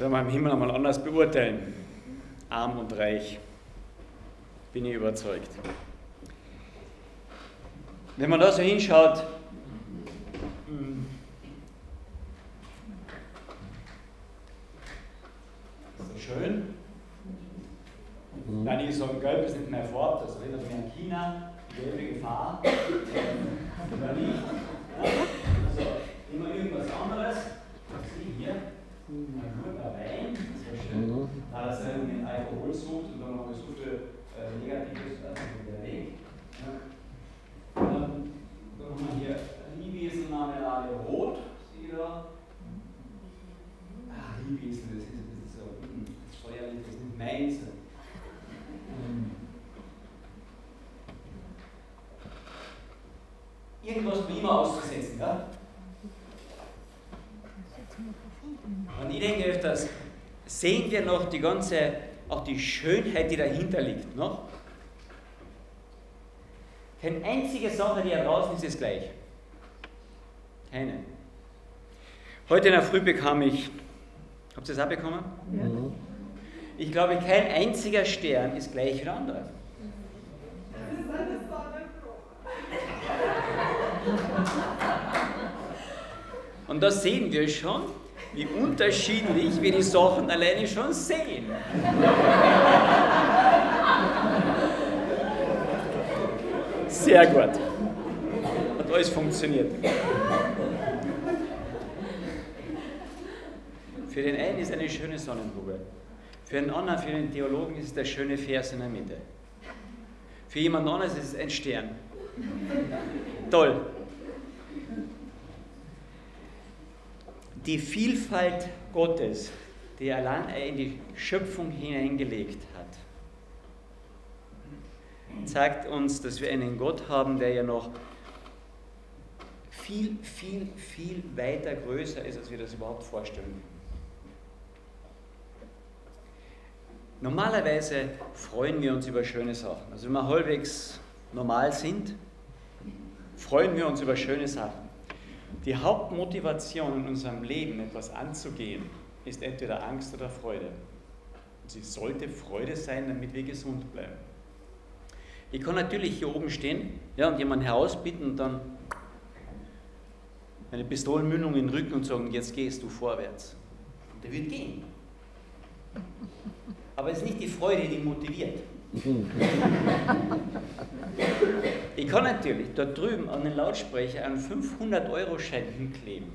werden wir im Himmel einmal anders beurteilen. Arm und reich. Bin ich überzeugt. Wenn man da so hinschaut, hm, ist das schön. Mhm. Einige sagen, Gelb ist nicht mehr Farbe, das erinnert mich an China, gelbe Gefahr. Oder nicht? Also immer irgendwas anderes. Was sehe hier? Ein guter Schön. Mhm. Da das er mit Alkohol sucht und dann noch das gute äh, Negatives, also der Weg. Ja. Dann, dann haben wir hier Liebesen, Marmelade, Rot. Seht ihr da? Ach, Liebesen, das ist, das ist so, hm, das ist steuerlich, das ist nicht meins. Irgendwas prima auszusetzen, ja? Und ich denke öfters, sehen wir noch die ganze, auch die Schönheit, die dahinter liegt, noch? Keine einzige Sache, die hier draußen ist, ist gleich. Keine. Heute in der Früh bekam ich, habt ihr das auch bekommen? Ja. Ich glaube, kein einziger Stern ist gleich wie der andere. Und da sehen wir schon, wie unterschiedlich wir die Sachen alleine schon sehen. Sehr gut. Hat alles funktioniert. Für den einen ist eine schöne Sonnenblume. Für den anderen, für den Theologen ist es der schöne Vers in der Mitte. Für jemand anderes ist es ein Stern. Toll. Die Vielfalt Gottes, die er allein in die Schöpfung hineingelegt hat, zeigt uns, dass wir einen Gott haben, der ja noch viel, viel, viel weiter größer ist, als wir das überhaupt vorstellen. Normalerweise freuen wir uns über schöne Sachen. Also wenn wir halbwegs normal sind, freuen wir uns über schöne Sachen. Die Hauptmotivation in unserem Leben, etwas anzugehen, ist entweder Angst oder Freude. Und sie sollte Freude sein, damit wir gesund bleiben. Ich kann natürlich hier oben stehen ja, und jemanden herausbitten und dann eine Pistolenmündung in den Rücken und sagen, jetzt gehst du vorwärts. Und der wird gehen. Aber es ist nicht die Freude, die motiviert. Ich kann natürlich da drüben an den Lautsprecher einen 500-Euro-Schein hinkleben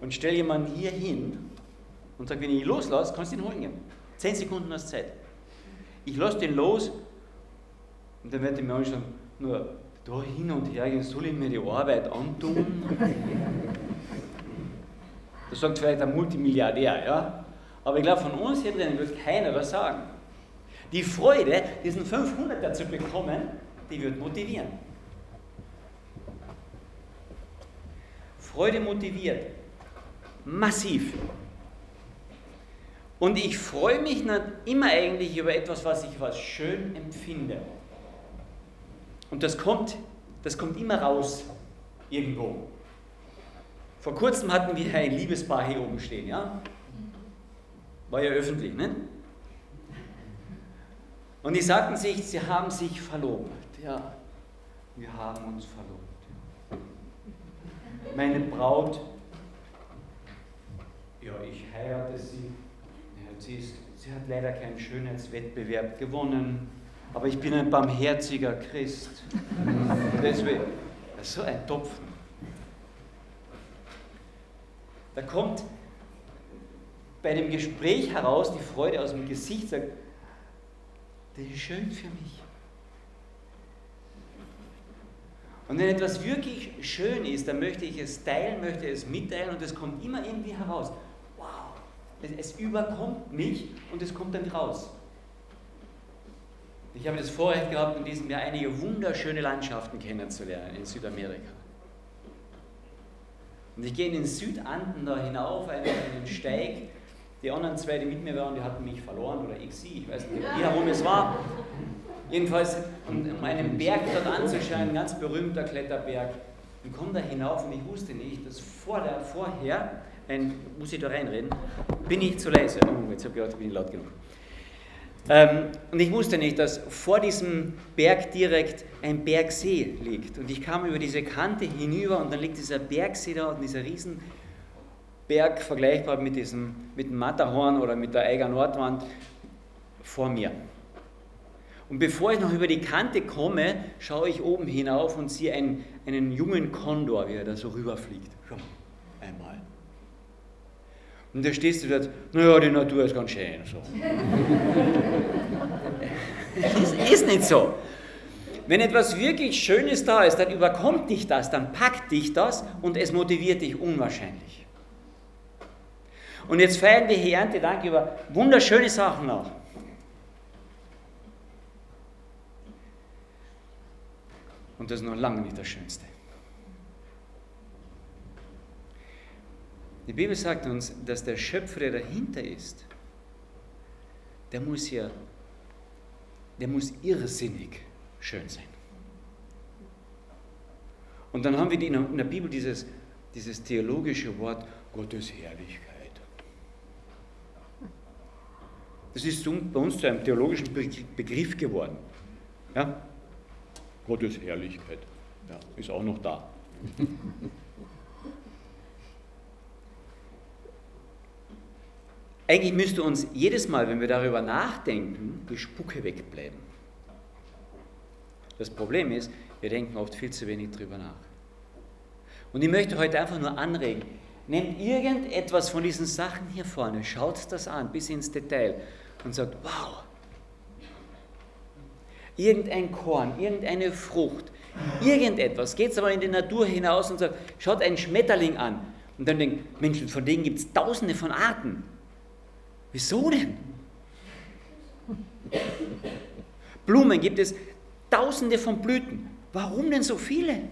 und stelle jemanden hier hin und sage, wenn ich ihn loslasse, kannst du ihn holen gehen. Zehn Sekunden hast Zeit. Ich lasse den los und dann wird die Mensch sagen, nur da hin und her gehen, soll ich mir die Arbeit antun? Das sagt vielleicht ein Multimilliardär, ja? Aber ich glaube, von uns hier drinnen wird keiner was sagen. Die Freude, diesen 500er zu bekommen, die wird motivieren. Freude motiviert. Massiv. Und ich freue mich immer eigentlich über etwas, was ich als schön empfinde. Und das kommt, das kommt immer raus irgendwo. Vor kurzem hatten wir ein Liebespaar hier oben stehen, ja? War ja öffentlich, ne? Und die sagten sich, sie haben sich verlobt. Ja, wir haben uns verlobt. Meine Braut, ja, ich heirate sie. Ja, sie, ist, sie hat leider keinen Schönheitswettbewerb gewonnen, aber ich bin ein barmherziger Christ. Deswegen, so ein Topfen. Da kommt bei dem Gespräch heraus die Freude aus dem Gesicht, sagt, das ist schön für mich. Und wenn etwas wirklich schön ist, dann möchte ich es teilen, möchte es mitteilen und es kommt immer irgendwie heraus. Wow, es, überkommt mich und es kommt dann raus. Ich habe das Vorrecht gehabt, in diesem Jahr einige wunderschöne Landschaften kennenzulernen in Südamerika. Und ich gehe in den Südanden da hinauf, einen, einen Steig, die anderen zwei, die mit mir waren, die hatten mich verloren oder ich sie, ich weiß nicht, wie herum es war. Jedenfalls, um, einen Berg dort anzuschauen, ein ganz berühmter Kletterberg, und komme da hinauf und ich wusste nicht, dass vor der, vorher ein, muss ich da reinreden? Bin ich zu leise? Oh, jetzt habe ich gedacht, bin ich laut genug. Ähm, und ich wusste nicht, dass vor diesem Berg direkt ein Bergsee liegt. Und ich kam über diese Kante hinüber und dann liegt dieser Bergsee da und dieser Riesenberg, vergleichbar mit, diesem, mit dem Matterhorn oder mit der Eiger Nordwand, vor mir. Und bevor ich noch über die Kante komme, schaue ich oben hinauf und sehe einen, einen jungen Kondor, wie er da so rüberfliegt. Schau, einmal. Und da stehst du dort, naja, die Natur ist ganz schön. So. es ist nicht so. Wenn etwas wirklich Schönes da ist, dann überkommt dich das, dann packt dich das und es motiviert dich unwahrscheinlich. Und jetzt feiern wir hier Erntedank über wunderschöne Sachen nach. Und das ist noch lange nicht das Schönste. Die Bibel sagt uns, dass der Schöpfer, der dahinter ist, der muss ja, der muss irrsinnig schön sein. Und dann haben wir in der Bibel dieses, dieses theologische Wort Gottes Herrlichkeit. Das ist bei uns zu einem theologischen Begriff geworden. Ja? Gottes Herrlichkeit ja, ist auch noch da. Eigentlich müsste uns jedes Mal, wenn wir darüber nachdenken, die Spucke wegbleiben. Das Problem ist, wir denken oft viel zu wenig darüber nach. Und ich möchte heute einfach nur anregen, nehmt irgendetwas von diesen Sachen hier vorne, schaut das an bis ins Detail und sagt, wow, irgendein Korn, irgendeine Frucht, irgendetwas, geht es aber in die Natur hinaus und sagt, schaut einen Schmetterling an und dann denkt, Mensch, von denen gibt es tausende von Arten. Wieso denn? Blumen gibt es tausende von Blüten. Warum denn so viele?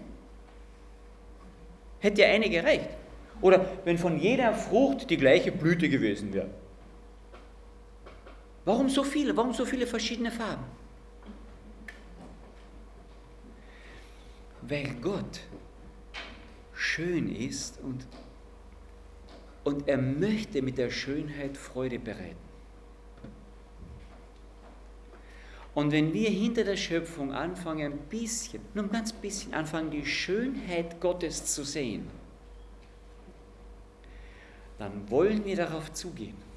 Hätte ja eine gereicht. Oder wenn von jeder Frucht die gleiche Blüte gewesen wäre. Warum so viele? Warum so viele verschiedene Farben? Weil Gott schön ist und und er möchte mit der Schönheit Freude bereiten. Und wenn wir hinter der Schöpfung anfangen, ein bisschen, nur ein ganz bisschen anfangen, die Schönheit Gottes zu sehen, dann wollen wir darauf zugehen.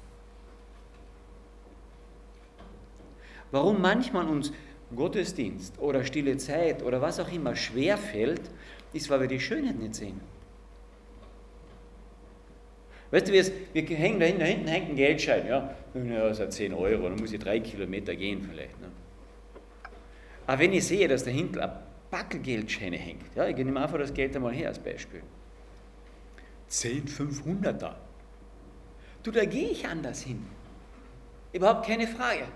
Warum manchmal uns Gottesdienst oder stille Zeit oder was auch immer schwerfällt, ist, weil wir die Schönheit nicht sehen. Weißt du, es, wir hängen da hinten, da hinten hängt ein Geldschein, ja, das hat 10 Euro, dann muss ich drei Kilometer gehen vielleicht. Ne? Aber wenn ich sehe, dass da hinten ein Backelgeldscheine hängt, ja, ich nehme einfach das Geld einmal her als Beispiel. 10 500er. Du, da gehe ich anders hin. Überhaupt keine Frage.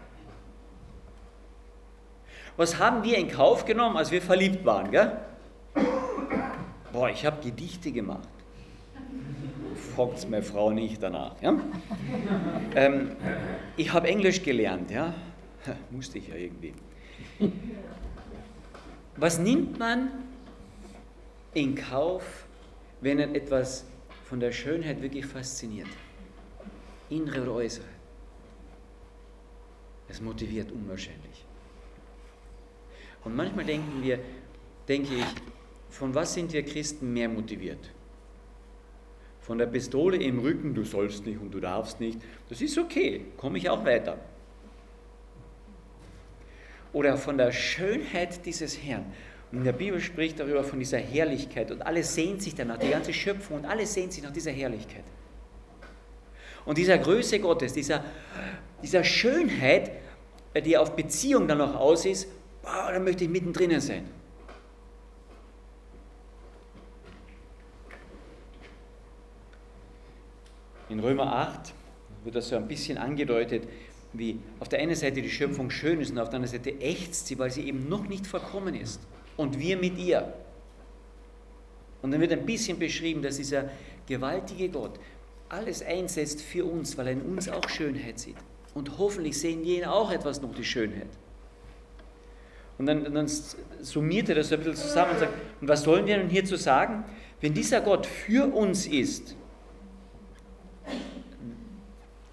Was haben wir in Kauf genommen, als wir verliebt waren? Gell? Boah, ich habe Gedichte gemacht fragt meine Frau nicht danach. Ja? ähm, ich habe Englisch gelernt, ja? musste ich ja irgendwie. Was nimmt man in Kauf, wenn er etwas von der Schönheit wirklich fasziniert? Innere oder äußere? Es motiviert unwahrscheinlich. Und manchmal denken wir, denke ich, von was sind wir Christen mehr motiviert? von der Pistole im Rücken, du sollst nicht und du darfst nicht, das ist okay, komme ich auch weiter. Oder von der Schönheit dieses Herrn. Und in der Bibel spricht darüber von dieser Herrlichkeit und alles sehnt sich danach, die ganze Schöpfung und alles sehnt sich nach dieser Herrlichkeit. Und dieser Größe Gottes, dieser, dieser Schönheit, die auf Beziehung dann noch aus ist, boah, da möchte ich mittendrin sein. In Römer 8 wird das so ein bisschen angedeutet, wie auf der einen Seite die Schöpfung schön ist und auf der anderen Seite ächzt sie, weil sie eben noch nicht vollkommen ist. Und wir mit ihr. Und dann wird ein bisschen beschrieben, dass dieser gewaltige Gott alles einsetzt für uns, weil er in uns auch Schönheit sieht. Und hoffentlich sehen wir auch etwas noch, die Schönheit. Und dann, dann summiert er das ein bisschen zusammen und sagt, und was sollen wir nun hierzu sagen? Wenn dieser Gott für uns ist,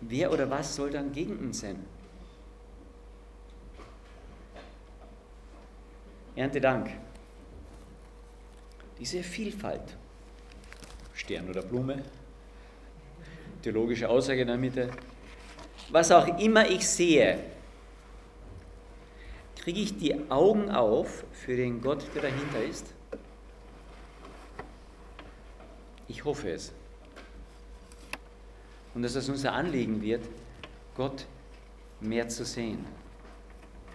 wer oder was soll dann gegen uns sein? Erntedank. Diese Vielfalt, Stern oder Blume, theologische Aussage in der Mitte, was auch immer ich sehe, kriege ich die Augen auf für den Gott, der dahinter ist? Ich hoffe es. Und dass es unser Anliegen wird, Gott mehr zu sehen.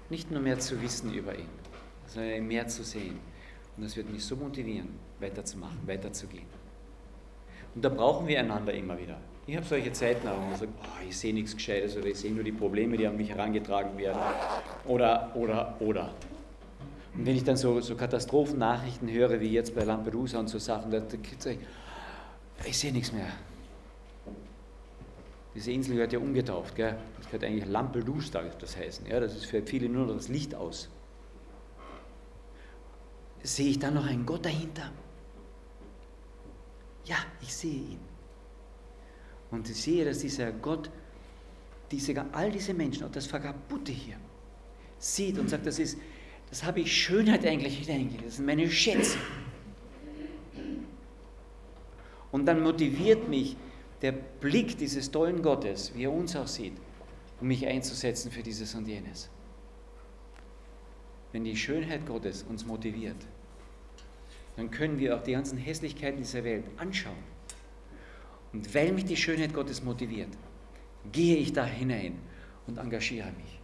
Nicht nur mehr zu wissen über ihn, sondern mehr zu sehen. Und das wird mich so motivieren, weiterzumachen, weiterzugehen. Und da brauchen wir einander immer wieder. Ich habe solche Zeiten auch, wo ich sage, oh, ich sehe nichts Gescheites oder ich sehe nur die Probleme, die an mich herangetragen werden. Oder, oder, oder. Und wenn ich dann so, so Katastrophennachrichten höre, wie jetzt bei Lampedusa und so Sachen, da, da sage ich, ich sehe nichts mehr. Diese Insel gehört ja umgetauft, gell? das gehört eigentlich Lampedusa, das heißen. Ja, das ist für viele nur noch das Licht aus. Sehe ich da noch einen Gott dahinter? Ja, ich sehe ihn. Und ich sehe, dass dieser Gott diese, all diese Menschen, auch das Verkaputte hier, sieht und sagt, das ist, das habe ich Schönheit eigentlich hineingelegt, das sind meine Schätze. Und dann motiviert mich der Blick dieses tollen Gottes, wie er uns auch sieht, um mich einzusetzen für dieses und jenes. Wenn die Schönheit Gottes uns motiviert, dann können wir auch die ganzen Hässlichkeiten dieser Welt anschauen und weil mich die Schönheit Gottes motiviert, gehe ich da hinein und engagiere mich.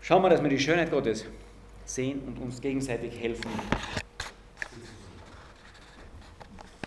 Schauen wir, dass wir die Schönheit Gottes sehen und uns gegenseitig helfen,